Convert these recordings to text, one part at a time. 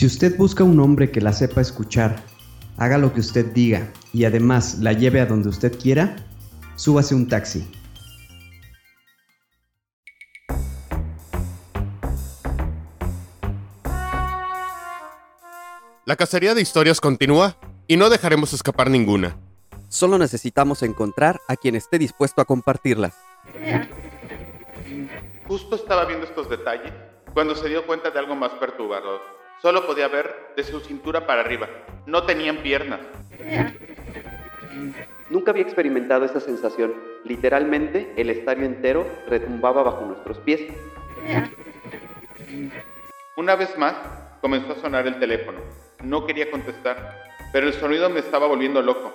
Si usted busca un hombre que la sepa escuchar, haga lo que usted diga y además la lleve a donde usted quiera, súbase un taxi. La cacería de historias continúa y no dejaremos escapar ninguna. Solo necesitamos encontrar a quien esté dispuesto a compartirlas. Justo estaba viendo estos detalles cuando se dio cuenta de algo más perturbador. Solo podía ver de su cintura para arriba. No tenían piernas. Nunca había experimentado esa sensación. Literalmente, el estadio entero retumbaba bajo nuestros pies. Una vez más, comenzó a sonar el teléfono. No quería contestar, pero el sonido me estaba volviendo loco.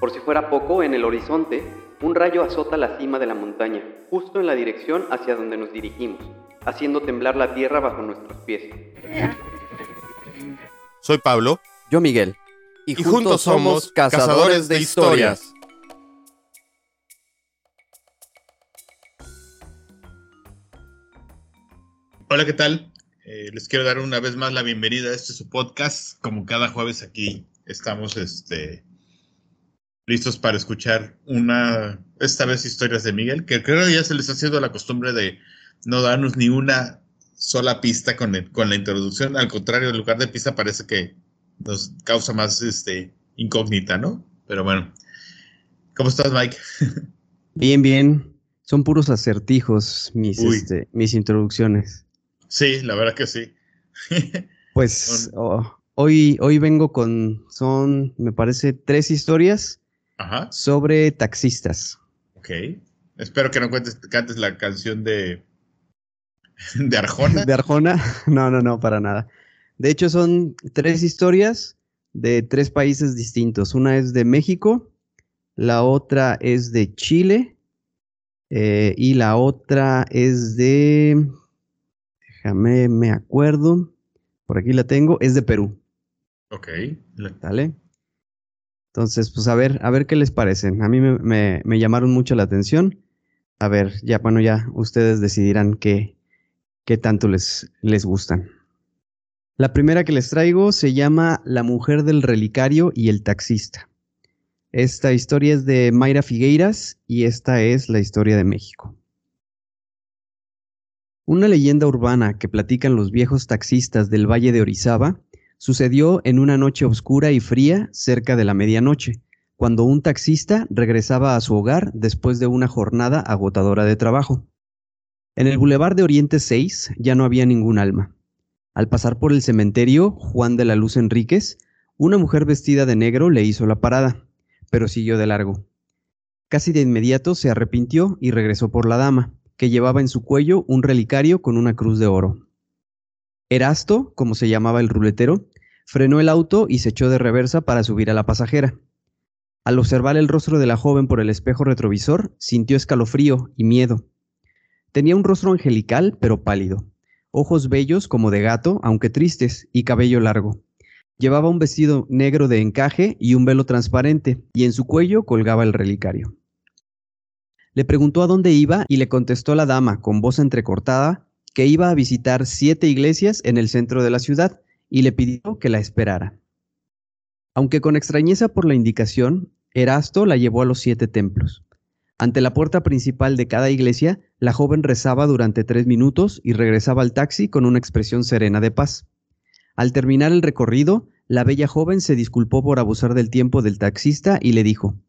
Por si fuera poco, en el horizonte, un rayo azota la cima de la montaña, justo en la dirección hacia donde nos dirigimos, haciendo temblar la tierra bajo nuestros pies. Soy Pablo. Yo Miguel. Y, juntos, somos cazadores de historias. Hola, ¿qué tal? Eh, les quiero dar una vez más la bienvenida a este su podcast. Como cada jueves aquí estamos este, listos para escuchar una, esta vez historias de Miguel, que creo que ya se les ha sido la costumbre de no darnos ni una sola pista con, con la introducción. Al contrario, en lugar de pista parece que nos causa más este, incógnita, ¿no? Pero bueno. ¿Cómo estás, Mike? Bien, bien. Son puros acertijos mis, este, mis introducciones. Sí, la verdad que sí. pues oh, hoy, hoy vengo con, son, me parece, tres historias sobre taxistas. Ok. Espero que no cuentes, cantes la canción de, de Arjona. ¿De Arjona? No, no, no, para nada. De hecho, son tres historias de tres países distintos. Una es de México, la otra es de Chile eh, y la otra es de Déjame, me acuerdo. Por aquí la tengo. Es de Perú. Ok. Dale. Entonces, pues a ver, a ver qué les parecen. A mí me, llamaron mucho la atención. A ver, ya, bueno, ya ustedes decidirán qué, qué tanto les, les gustan. La primera que les traigo se llama La mujer del relicario y el taxista. Esta historia es de Mayra Figueiras y esta es la historia de México. Una leyenda urbana que platican los viejos taxistas del Valle de Orizaba sucedió en una noche oscura y fría cerca de la medianoche, cuando un taxista regresaba a su hogar después de una jornada agotadora de trabajo. En el bulevar de Oriente 6 ya no había ningún alma. Al pasar por el cementerio Juan de la Luz Enríquez, una mujer vestida de negro le hizo la parada, pero siguió de largo. Casi de inmediato se arrepintió y regresó por la dama, que llevaba en su cuello un relicario con una cruz de oro. Erasto, como se llamaba el ruletero, frenó el auto y se echó de reversa para subir a la pasajera. Al observar el rostro de la joven por el espejo retrovisor, sintió escalofrío y miedo. Tenía un rostro angelical, pero pálido, ojos bellos como de gato, aunque tristes, y cabello largo. Llevaba un vestido negro de encaje y un velo transparente, y en su cuello colgaba el relicario. Le preguntó a dónde iba y le contestó la dama, con voz entrecortada, que iba a visitar siete iglesias en el centro de la ciudad y le pidió que la esperara. Aunque con extrañeza por la indicación, Erasto la llevó a los siete templos. Ante la puerta principal de cada iglesia, la joven rezaba durante tres minutos y regresaba al taxi con una expresión serena de paz. Al terminar el recorrido, la bella joven se disculpó por abusar del tiempo del taxista y le dijo,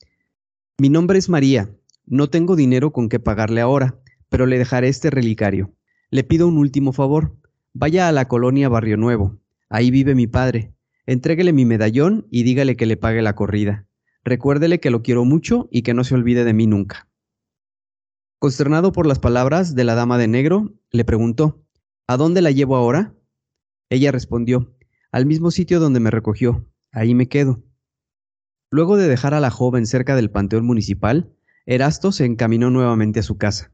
Mi nombre es María, no tengo dinero con que pagarle ahora, pero le dejaré este relicario. Le pido un último favor. Vaya a la colonia Barrio Nuevo. Ahí vive mi padre. Entréguele mi medallón y dígale que le pague la corrida. Recuérdele que lo quiero mucho y que no se olvide de mí nunca. Consternado por las palabras de la dama de negro, le preguntó, ¿A dónde la llevo ahora? Ella respondió, al mismo sitio donde me recogió. Ahí me quedo. Luego de dejar a la joven cerca del panteón municipal, Erasto se encaminó nuevamente a su casa.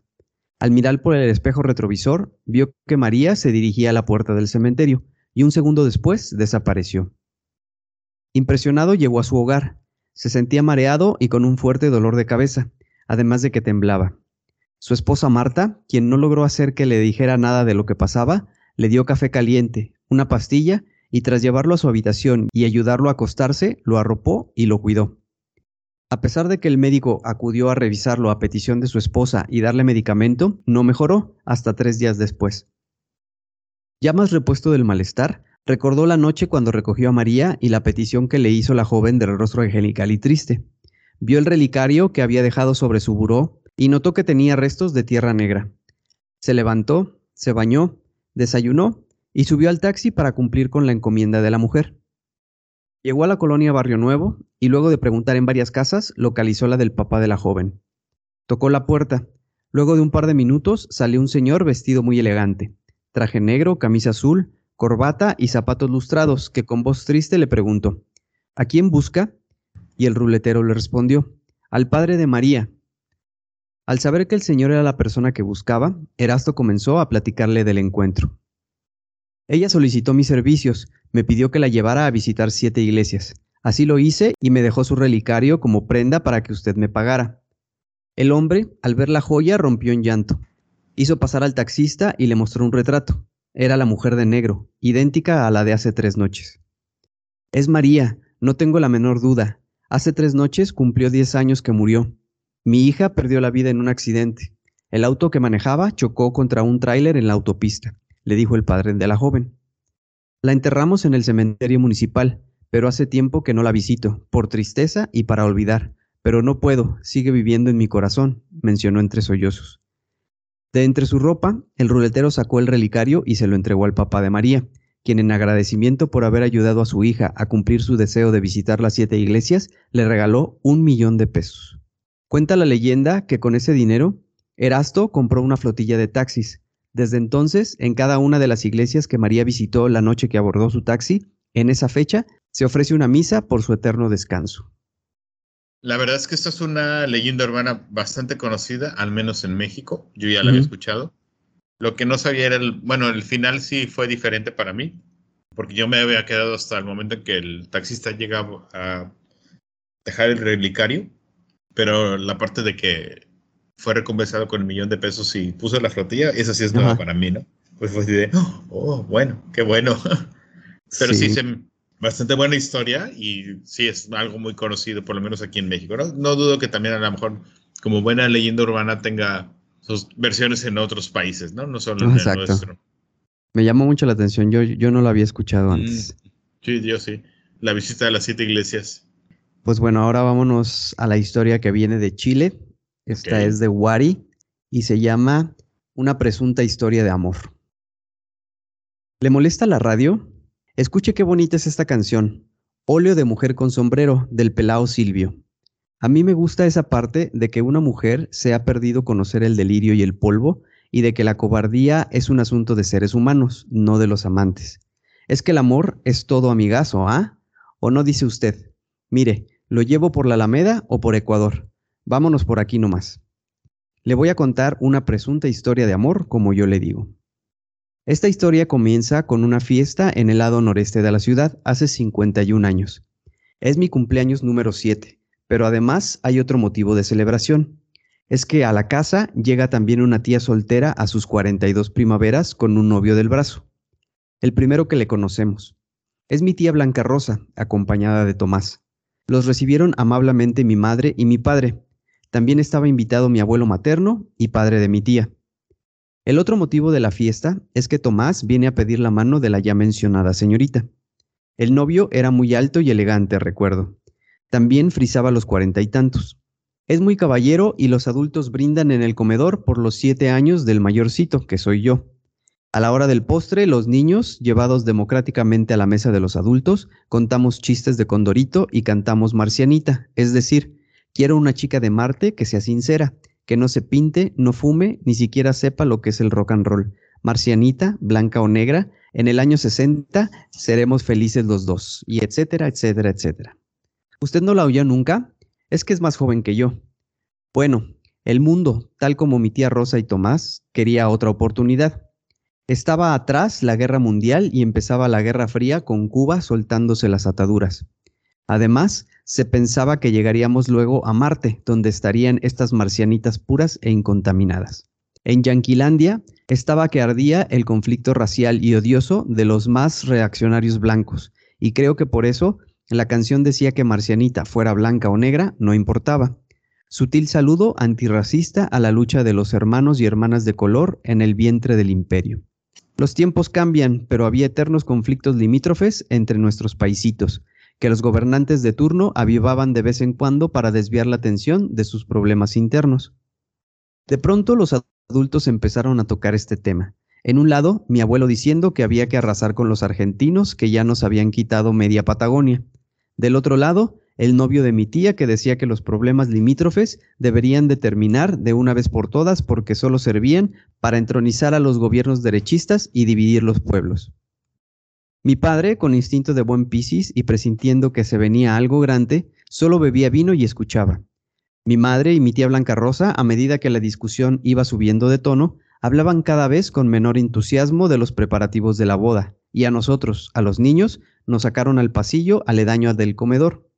Al mirar por el espejo retrovisor, vio que María se dirigía a la puerta del cementerio y un segundo después desapareció. Impresionado llegó a su hogar. Se sentía mareado y con un fuerte dolor de cabeza, además de que temblaba. Su esposa Marta, quien no logró hacer que le dijera nada de lo que pasaba, le dio café caliente, una pastilla, y tras llevarlo a su habitación y ayudarlo a acostarse, lo arropó y lo cuidó. A pesar de que el médico acudió a revisarlo a petición de su esposa y darle medicamento, no mejoró hasta tres días después. Ya más repuesto del malestar, recordó la noche cuando recogió a María y la petición que le hizo la joven del rostro angelical y triste. Vio el relicario que había dejado sobre su buró y notó que tenía restos de tierra negra. Se levantó, se bañó, desayunó y subió al taxi para cumplir con la encomienda de la mujer. Llegó a la colonia Barrio Nuevo y luego de preguntar en varias casas, localizó la del papá de la joven. Tocó la puerta. Luego de un par de minutos salió un señor vestido muy elegante, traje negro, camisa azul, corbata y zapatos lustrados, que con voz triste le preguntó, ¿A quién busca? Y el ruletero le respondió, al padre de María. Al saber que el señor era la persona que buscaba, Erasto comenzó a platicarle del encuentro. Ella solicitó mis servicios, me pidió que la llevara a visitar siete iglesias. Así lo hice y me dejó su relicario como prenda para que usted me pagara. El hombre, al ver la joya, rompió en llanto. Hizo pasar al taxista y le mostró un retrato. Era la mujer de negro, idéntica a la de hace tres noches. Es María, no tengo la menor duda. Hace tres noches cumplió diez años que murió. Mi hija perdió la vida en un accidente. El auto que manejaba chocó contra un tráiler en la autopista, le dijo el padre de la joven. La enterramos en el cementerio municipal, pero hace tiempo que no la visito, por tristeza y para olvidar. Pero no puedo, sigue viviendo en mi corazón, mencionó entre sollozos. De entre su ropa, el ruletero sacó el relicario y se lo entregó al papá de María, quien en agradecimiento por haber ayudado a su hija a cumplir su deseo de visitar las siete iglesias, le regaló un millón de pesos. Cuenta la leyenda que con ese dinero, Erasto compró una flotilla de taxis. Desde entonces, en cada una de las iglesias que María visitó la noche que abordó su taxi, en esa fecha, se ofrece una misa por su eterno descanso. La verdad es que esta es una leyenda urbana bastante conocida, al menos en México. Yo ya la había escuchado. Lo que no sabía era el, bueno, el final sí fue diferente para mí, porque yo me había quedado hasta el momento en que el taxista llegaba a dejar el relicario, pero la parte de que fue recompensado con el millón de pesos y puso la flotilla, esa sí es nueva para mí, ¿no? Pues fue así de, oh, bueno, qué bueno. pero sí, se, bastante buena historia y sí es algo muy conocido, por lo menos aquí en México, ¿no? No dudo que también a lo mejor como buena leyenda urbana tenga sus versiones en otros países, ¿no? No solo en el nuestro. Me llamó mucho la atención, yo, yo no lo había escuchado mm, antes. sí, yo sí. La visita a las siete iglesias. Pues bueno, ahora vámonos a la historia que viene de Chile. Esta es de Wari y se llama Una presunta historia de amor. ¿Le molesta la radio? Escuche qué bonita es esta canción. Óleo de mujer con sombrero, del pelao Silvio. A mí me gusta esa parte de que una mujer se ha perdido conocer el delirio y el polvo y de que la cobardía es un asunto de seres humanos, no de los amantes. Es que el amor es todo amigazo, ¿ah? ¿O no dice usted? Mire, lo llevo por la Alameda o por Ecuador. Vámonos por aquí nomás. Le voy a contar una presunta historia de amor, como yo le digo. Esta historia comienza con una fiesta en el lado noreste de la ciudad hace 51 años. Es mi cumpleaños número 7 pero además hay otro motivo de celebración. Es que a la casa llega también una tía soltera a sus 42 primaveras con un novio del brazo. El primero que le conocemos. Es mi tía Blanca Rosa, acompañada de Tomás. Los recibieron amablemente mi madre y mi padre. También estaba invitado mi abuelo materno y padre de mi tía. El otro motivo de la fiesta es que Tomás viene a pedir la mano de la ya mencionada señorita. El novio era muy alto y elegante, recuerdo. También frisaba los cuarenta y tantos. Es muy caballero y los adultos brindan en el comedor por los siete años del mayorcito, que soy yo. A la hora del postre, los niños, llevados democráticamente a la mesa de los adultos, contamos chistes de Condorito y cantamos Marcianita, es decir, quiero una chica de Marte que sea sincera, que no se pinte, no fume, ni siquiera sepa lo que es el rock and roll. Marcianita, blanca o negra, en el año 60 seremos felices los dos, y etcétera, etcétera, etcétera. ¿Usted no la oyó nunca? Es que es más joven que yo. Bueno, el mundo, tal como mi tía Rosa y Tomás, quería otra oportunidad. Estaba atrás la guerra mundial y empezaba la guerra fría con Cuba soltándose las ataduras. Además, se pensaba que llegaríamos luego a Marte, donde estarían estas marcianitas puras e incontaminadas. En Yanquilandia estaba que ardía el conflicto racial y odioso de los más reaccionarios blancos, y creo que por eso la canción decía que Marcianita, fuera blanca o negra, no importaba. Sutil saludo antirracista a la lucha de los hermanos y hermanas de color en el vientre del imperio. Los tiempos cambian, pero había eternos conflictos limítrofes entre nuestros paisitos, que los gobernantes de turno avivaban de vez en cuando para desviar la atención de sus problemas internos. De pronto los adultos empezaron a tocar este tema. En un lado, mi abuelo diciendo que había que arrasar con los argentinos que ya nos habían quitado media Patagonia. Del otro lado, el novio de mi tía que decía que los problemas limítrofes deberían determinar de una vez por todas porque solo servían para entronizar a los gobiernos derechistas y dividir los pueblos. Mi padre, con instinto de buen piscis y presintiendo que se venía algo grande, solo bebía vino y escuchaba. Mi madre y mi tía Blanca Rosa, a medida que la discusión iba subiendo de tono, hablaban cada vez con menor entusiasmo de los preparativos de la boda, y a nosotros, a los niños, nos sacaron al pasillo aledaño del comedor.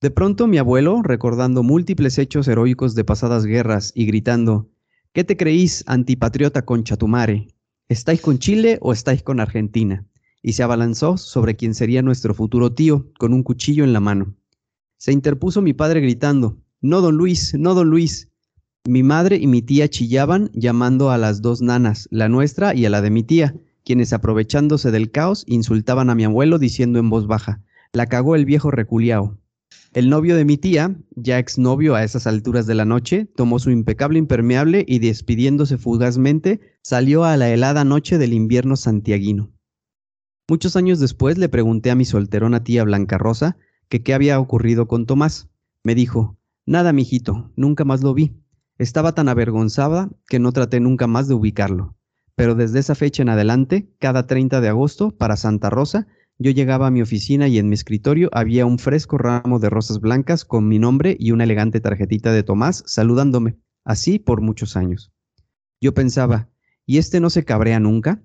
De pronto mi abuelo, recordando múltiples hechos heroicos de pasadas guerras y gritando, ¿Qué te creís, antipatriota con Chatumare? ¿Estáis con Chile o estáis con Argentina? Y se abalanzó sobre quien sería nuestro futuro tío, con un cuchillo en la mano. Se interpuso mi padre gritando, No, don Luis, no, don Luis. Mi madre y mi tía chillaban, llamando a las dos nanas, la nuestra y a la de mi tía, quienes aprovechándose del caos insultaban a mi abuelo diciendo en voz baja, La cagó el viejo reculiao. El novio de mi tía, ya exnovio a esas alturas de la noche, tomó su impecable impermeable y despidiéndose fugazmente, salió a la helada noche del invierno santiaguino. Muchos años después le pregunté a mi solterona tía Blanca Rosa que qué había ocurrido con Tomás. Me dijo, nada, mijito, nunca más lo vi. Estaba tan avergonzada que no traté nunca más de ubicarlo. Pero desde esa fecha en adelante, cada 30 de agosto, para Santa Rosa, yo llegaba a mi oficina y en mi escritorio había un fresco ramo de rosas blancas con mi nombre y una elegante tarjetita de Tomás saludándome, así por muchos años. Yo pensaba, ¿y este no se cabrea nunca?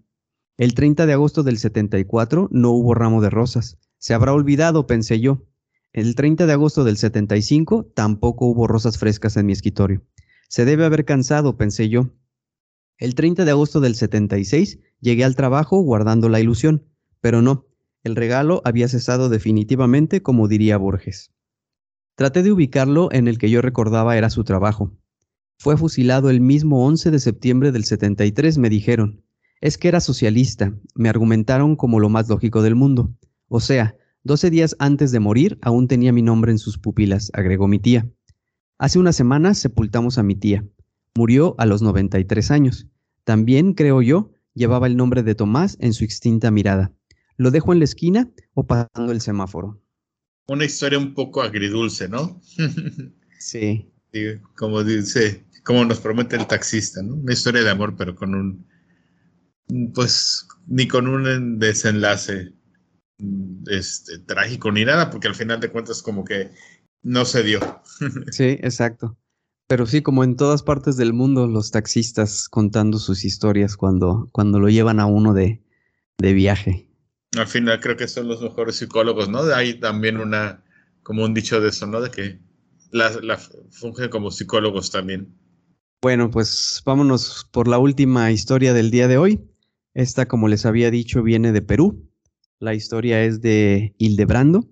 El 30 de agosto del 74 no hubo ramo de rosas. Se habrá olvidado, pensé yo. El 30 de agosto del 75 tampoco hubo rosas frescas en mi escritorio. Se debe haber cansado, pensé yo. El 30 de agosto del 76 llegué al trabajo guardando la ilusión, pero no, el regalo había cesado definitivamente, como diría Borges. Traté de ubicarlo en el que yo recordaba era su trabajo. Fue fusilado el mismo 11 de septiembre del 73, me dijeron. Es que era socialista, me argumentaron como lo más lógico del mundo. O sea, 12 días antes de morir aún tenía mi nombre en sus pupilas, agregó mi tía. Hace una semana sepultamos a mi tía. Murió a los 93 años. También, creo yo, llevaba el nombre de Tomás en su extinta mirada. ¿Lo dejo en la esquina o pasando el semáforo? Una historia un poco agridulce, ¿no? sí. Como dice, como nos promete el taxista, ¿no? Una historia de amor, pero con un, pues, ni con un desenlace este, trágico ni nada, porque al final de cuentas como que no se dio. sí, exacto. Pero sí, como en todas partes del mundo, los taxistas contando sus historias cuando, cuando lo llevan a uno de, de viaje. Al final creo que son los mejores psicólogos, ¿no? Hay también una, como un dicho de eso, ¿no? De que la, la fungen como psicólogos también. Bueno, pues vámonos por la última historia del día de hoy. Esta, como les había dicho, viene de Perú. La historia es de Hildebrando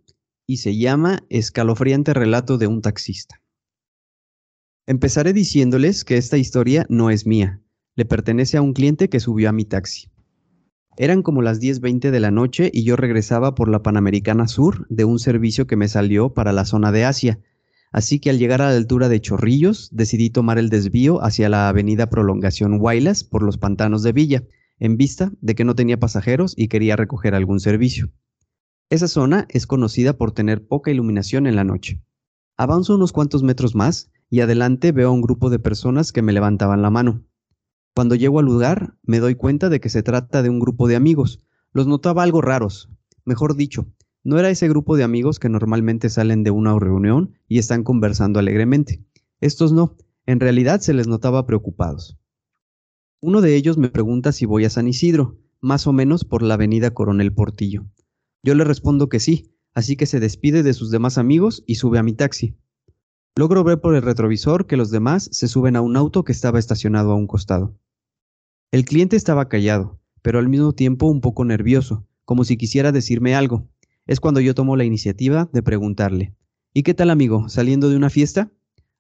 y se llama Escalofriante relato de un taxista. Empezaré diciéndoles que esta historia no es mía, le pertenece a un cliente que subió a mi taxi. Eran como las 10.20 de la noche y yo regresaba por la Panamericana Sur de un servicio que me salió para la zona de Asia. Así que al llegar a la altura de Chorrillos, decidí tomar el desvío hacia la avenida Prolongación Huaylas por los pantanos de Villa, en vista de que no tenía pasajeros y quería recoger algún servicio. Esa zona es conocida por tener poca iluminación en la noche. Avanzo unos cuantos metros más y adelante veo a un grupo de personas que me levantaban la mano. Cuando llego al lugar, me doy cuenta de que se trata de un grupo de amigos. Los notaba algo raros. Mejor dicho, no era ese grupo de amigos que normalmente salen de una reunión y están conversando alegremente. Estos no, en realidad se les notaba preocupados. Uno de ellos me pregunta si voy a San Isidro, más o menos por la avenida Coronel Portillo. Yo le respondo que sí, así que se despide de sus demás amigos y sube a mi taxi. Logro ver por el retrovisor que los demás se suben a un auto que estaba estacionado a un costado. El cliente estaba callado, pero al mismo tiempo un poco nervioso, como si quisiera decirme algo. Es cuando yo tomo la iniciativa de preguntarle, ¿Y qué tal amigo? ¿Saliendo de una fiesta?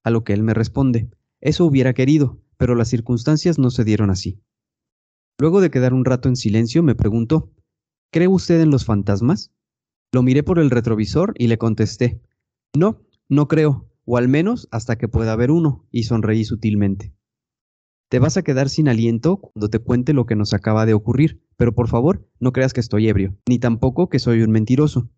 A lo que él me responde, eso hubiera querido, pero las circunstancias no se dieron así. Luego de quedar un rato en silencio, me preguntó, ¿cree usted en los fantasmas? Lo miré por el retrovisor y le contesté, no, no creo, o al menos hasta que pueda haber uno, y sonreí sutilmente. Te vas a quedar sin aliento cuando te cuente lo que nos acaba de ocurrir, pero por favor, no creas que estoy ebrio, ni tampoco que soy un mentiroso.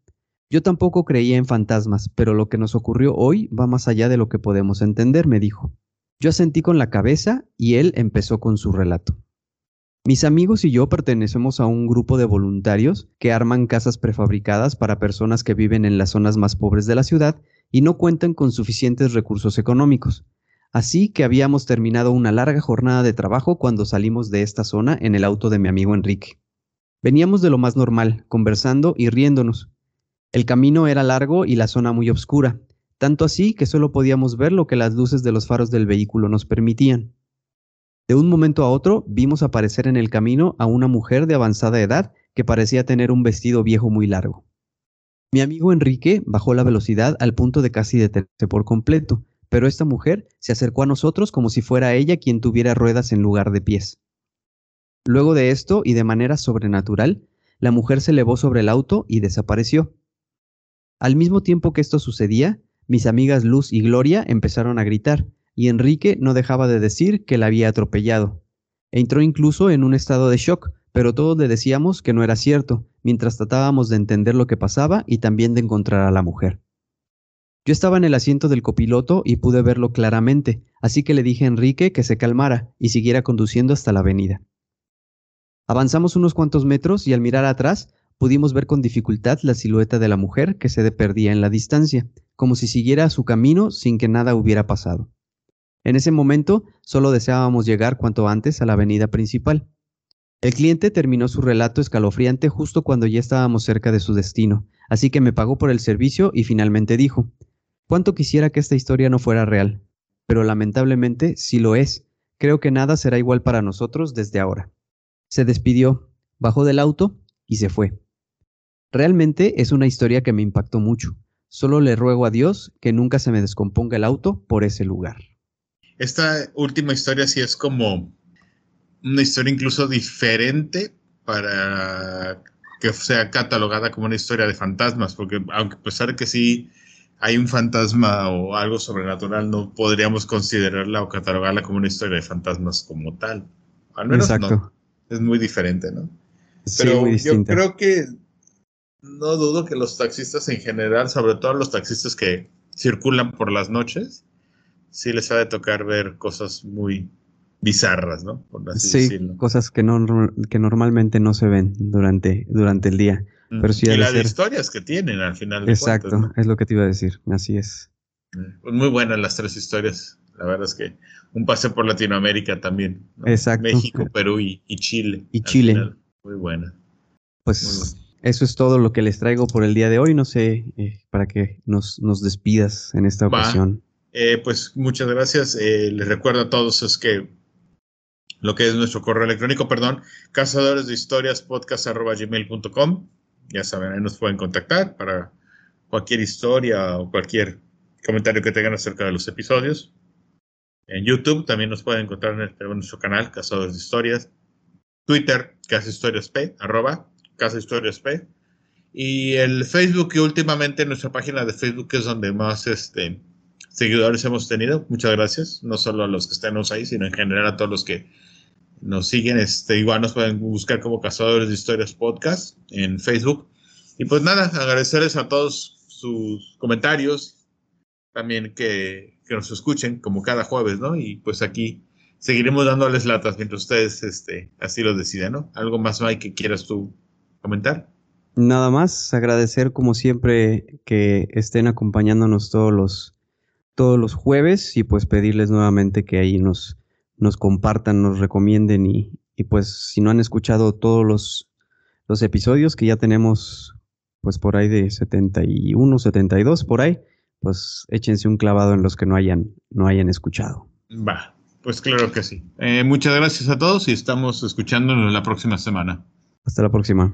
Yo tampoco creía en fantasmas, pero lo que nos ocurrió hoy va más allá de lo que podemos entender, me dijo. Yo asentí con la cabeza y él empezó con su relato. Mis amigos y yo pertenecemos a un grupo de voluntarios que arman casas prefabricadas para personas que viven en las zonas más pobres de la ciudad y no cuentan con suficientes recursos económicos. Así que habíamos terminado una larga jornada de trabajo cuando salimos de esta zona en el auto de mi amigo Enrique. Veníamos de lo más normal, conversando y riéndonos. El camino era largo y la zona muy oscura, tanto así que solo podíamos ver lo que las luces de los faros del vehículo nos permitían. De un momento a otro vimos aparecer en el camino a una mujer de avanzada edad que parecía tener un vestido viejo muy largo. Mi amigo Enrique bajó la velocidad al punto de casi detenerse por completo, pero esta mujer se acercó a nosotros como si fuera ella quien tuviera ruedas en lugar de pies. Luego de esto, y de manera sobrenatural, la mujer se elevó sobre el auto y desapareció. Al mismo tiempo que esto sucedía, mis amigas Luz y Gloria empezaron a gritar, y Enrique no dejaba de decir que la había atropellado. Entró incluso en un estado de shock, pero todos le decíamos que no era cierto, mientras tratábamos de entender lo que pasaba y también de encontrar a la mujer. Yo estaba en el asiento del copiloto y pude verlo claramente, así que le dije a Enrique que se calmara y siguiera conduciendo hasta la avenida. Avanzamos unos cuantos metros y al mirar atrás pudimos ver con dificultad la silueta de la mujer que se perdía en la distancia, como si siguiera su camino sin que nada hubiera pasado. En ese momento solo deseábamos llegar cuanto antes a la avenida principal. El cliente terminó su relato escalofriante justo cuando ya estábamos cerca de su destino, así que me pagó por el servicio y finalmente dijo, cuánto quisiera que esta historia no fuera real, pero lamentablemente sí lo es. Creo que nada será igual para nosotros desde ahora. Se despidió, bajó del auto y se fue. Realmente es una historia que me impactó mucho. Solo le ruego a Dios que nunca se me descomponga el auto por ese lugar. Esta última historia sí es como una historia incluso diferente para que sea catalogada como una historia de fantasmas, porque aunque a pesar de que sí hay un fantasma o algo sobrenatural, no podríamos considerarla o catalogarla como una historia de fantasmas como tal. Al menos no. Es muy diferente, ¿no? Pero yo creo que no dudo que los taxistas en general, sobre todo los taxistas que circulan por las noches, sí les ha de tocar ver cosas muy bizarras, ¿no? sí, cosas que, no, que normalmente no se ven durante, durante el día. Pero sí y las historias que tienen al final. Exacto, es lo que te iba a decir, así es. Pues muy buenas las tres historias. La verdad es que un paseo por Latinoamérica también. Exacto. México, Perú y, Chile. Y Chile. Muy buena. Pues eso es todo lo que les traigo por el día de hoy. No sé, eh, para que nos, nos, despidas en esta ocasión. Eh, pues muchas gracias. Eh, les recuerdo a todos es que lo que es nuestro correo electrónico, perdón, cazadores de historias. Ya saben, ahí nos pueden contactar para cualquier historia o cualquier comentario que tengan acerca de los episodios. En YouTube también nos pueden encontrar en, nuestro canal, Cazadores de Historias. Twitter, Casa Historias P, arroba Casa Historias P. Y el Facebook, que últimamente nuestra página de Facebook es donde más este, seguidores hemos tenido. Muchas gracias. No solo a los que están ahí, sino en general a todos los que nos siguen. Este, igual nos pueden buscar como Cazadores de Historias Podcast en Facebook. Y pues nada, agradecerles a todos sus comentarios. También que, que nos escuchen como cada jueves, ¿no? Y pues aquí seguiremos dándoles latas mientras ustedes este, así lo deciden, ¿no? ¿Algo más, Mike, que quieras tú comentar? Nada más, agradecer como siempre que estén acompañándonos todos los, todos los jueves y pues pedirles nuevamente que ahí nos, nos compartan, nos recomienden y, y pues si no han escuchado todos los, los episodios que ya tenemos pues por ahí de 71, 72 por ahí, pues échense un clavado en los que no hayan, no hayan escuchado. Va, pues claro que sí. Eh, muchas gracias a todos y estamos escuchándonos la próxima semana. Hasta la próxima.